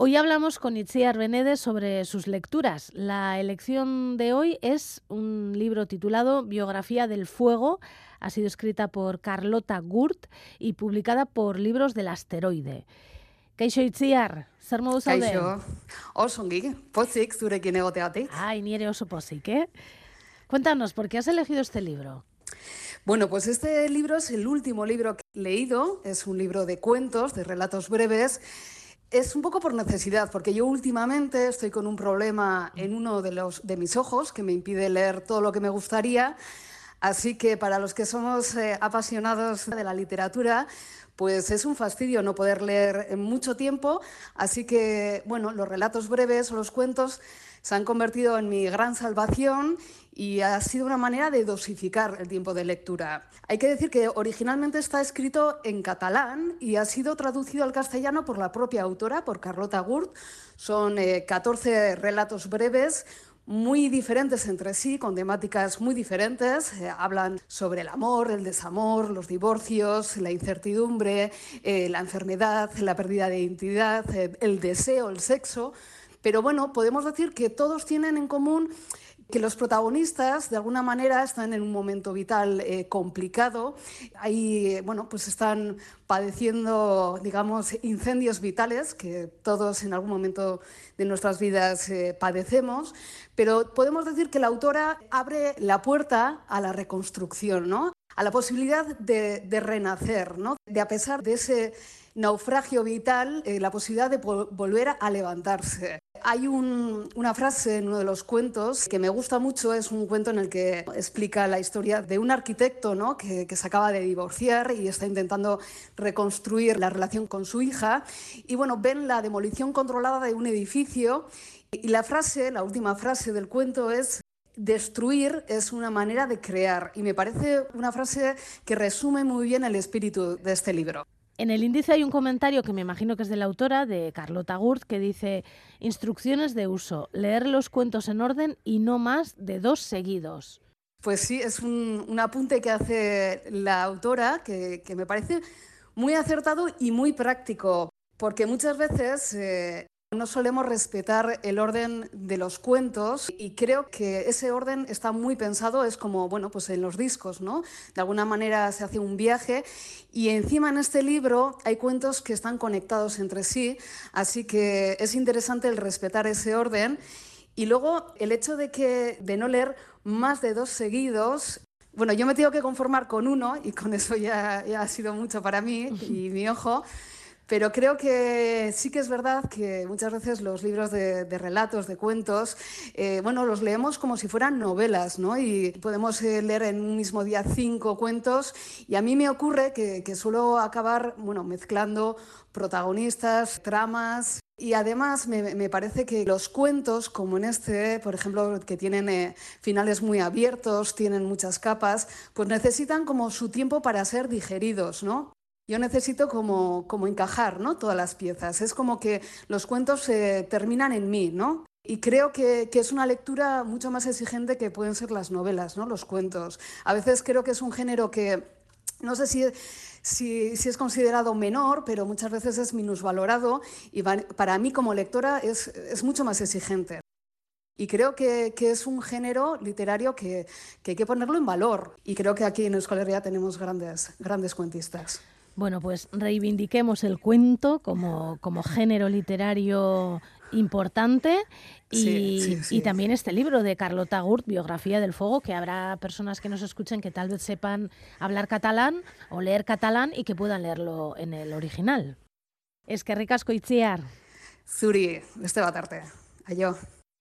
Hoy hablamos con Itziar Benedes sobre sus lecturas. La elección de hoy es un libro titulado Biografía del Fuego. Ha sido escrita por Carlota Gurt y publicada por Libros del Asteroide. Kaixo Itziar, zer modu zaude? Kaixo, oso ongi, pozik zurekin egoteatik. Ay, niere oso pozik, ¿eh? Cuéntanos, ¿por qué has elegido este libro? Bueno, pues este libro es el último libro que he leído. Es un libro de cuentos, de relatos breves es un poco por necesidad, porque yo últimamente estoy con un problema en uno de, los, de mis ojos que me impide leer todo lo que me gustaría. Así que para los que somos eh, apasionados de la literatura, pues es un fastidio no poder leer en mucho tiempo. Así que, bueno, los relatos breves o los cuentos se han convertido en mi gran salvación y ha sido una manera de dosificar el tiempo de lectura. Hay que decir que originalmente está escrito en catalán y ha sido traducido al castellano por la propia autora, por Carlota Gurt. Son 14 eh, relatos breves muy diferentes entre sí, con temáticas muy diferentes. Eh, hablan sobre el amor, el desamor, los divorcios, la incertidumbre, eh, la enfermedad, la pérdida de identidad, el deseo, el sexo. Pero bueno, podemos decir que todos tienen en común que los protagonistas de alguna manera están en un momento vital eh, complicado. Ahí, bueno, pues están padeciendo, digamos, incendios vitales que todos en algún momento de nuestras vidas eh, padecemos, pero podemos decir que la autora abre la puerta a la reconstrucción, ¿no? a la posibilidad de, renacer, ¿no? de a pesar de ese naufragio vital, eh, la posibilidad de volver a levantarse. Hay una frase en uno de los cuentos que me gusta mucho, es un cuento en el que explica la historia de un arquitecto ¿no? que, que, se acaba de divorciar y está intentando reconstruir la relación con su hija. Y bueno, ven la demolición controlada de un edificio y la frase, la última frase del cuento es destruir es una manera de crear y me parece una frase que resume muy bien el espíritu de este libro. En el índice hay un comentario que me imagino que es de la autora, de Carlota Gurt, que dice instrucciones de uso, leer los cuentos en orden y no más de dos seguidos. Pues sí, es un, apunte que hace la autora que, me parece muy acertado y muy práctico, porque muchas veces eh, no solemos respetar el orden de los cuentos y creo que ese orden está muy pensado, es como, bueno, pues en los discos, ¿no? De alguna manera se hace un viaje y encima en este libro hay cuentos que están conectados entre sí, así que es interesante el respetar ese orden y luego el hecho de que de no leer más de dos seguidos bueno, yo me tengo que conformar con uno y con eso ya, ya ha sido mucho para mí y mi ojo. Pero creo que sí que es verdad que muchas veces los libros de, relatos, de cuentos, eh, bueno, los leemos como si fueran novelas, ¿no? Y podemos eh, leer en un mismo día cinco cuentos y a mí me ocurre que, suelo acabar, bueno, mezclando protagonistas, tramas. Y además me, parece que los cuentos, como en este, por ejemplo, que tienen eh, finales muy abiertos, tienen muchas capas, pues necesitan como su tiempo para ser digeridos, ¿no? Yo necesito como, como encajar ¿no? todas las piezas. Es como que los cuentos se terminan en mí, ¿no? Y creo que, que, es una lectura mucho más exigente que pueden ser las novelas, ¿no? los cuentos. A veces creo que es un género que no sé si, si, si, es considerado menor, pero muchas veces es minusvalorado y para mí como lectora es, es mucho más exigente. Y creo que, que, es un género literario que, que, hay que ponerlo en valor. Y creo que aquí en Euskal Herria tenemos grandes, grandes cuentistas. Bueno, pues reivindiquemos el cuento como, como género literario importante y, y, también este libro de Carlota Gurt, Biografía del Fuego, que habrá personas que nos escuchen que tal vez sepan hablar catalán o leer catalán y que puedan leerlo en el original. Es que ricasco itziar. Zuri, beste batarte. Aio.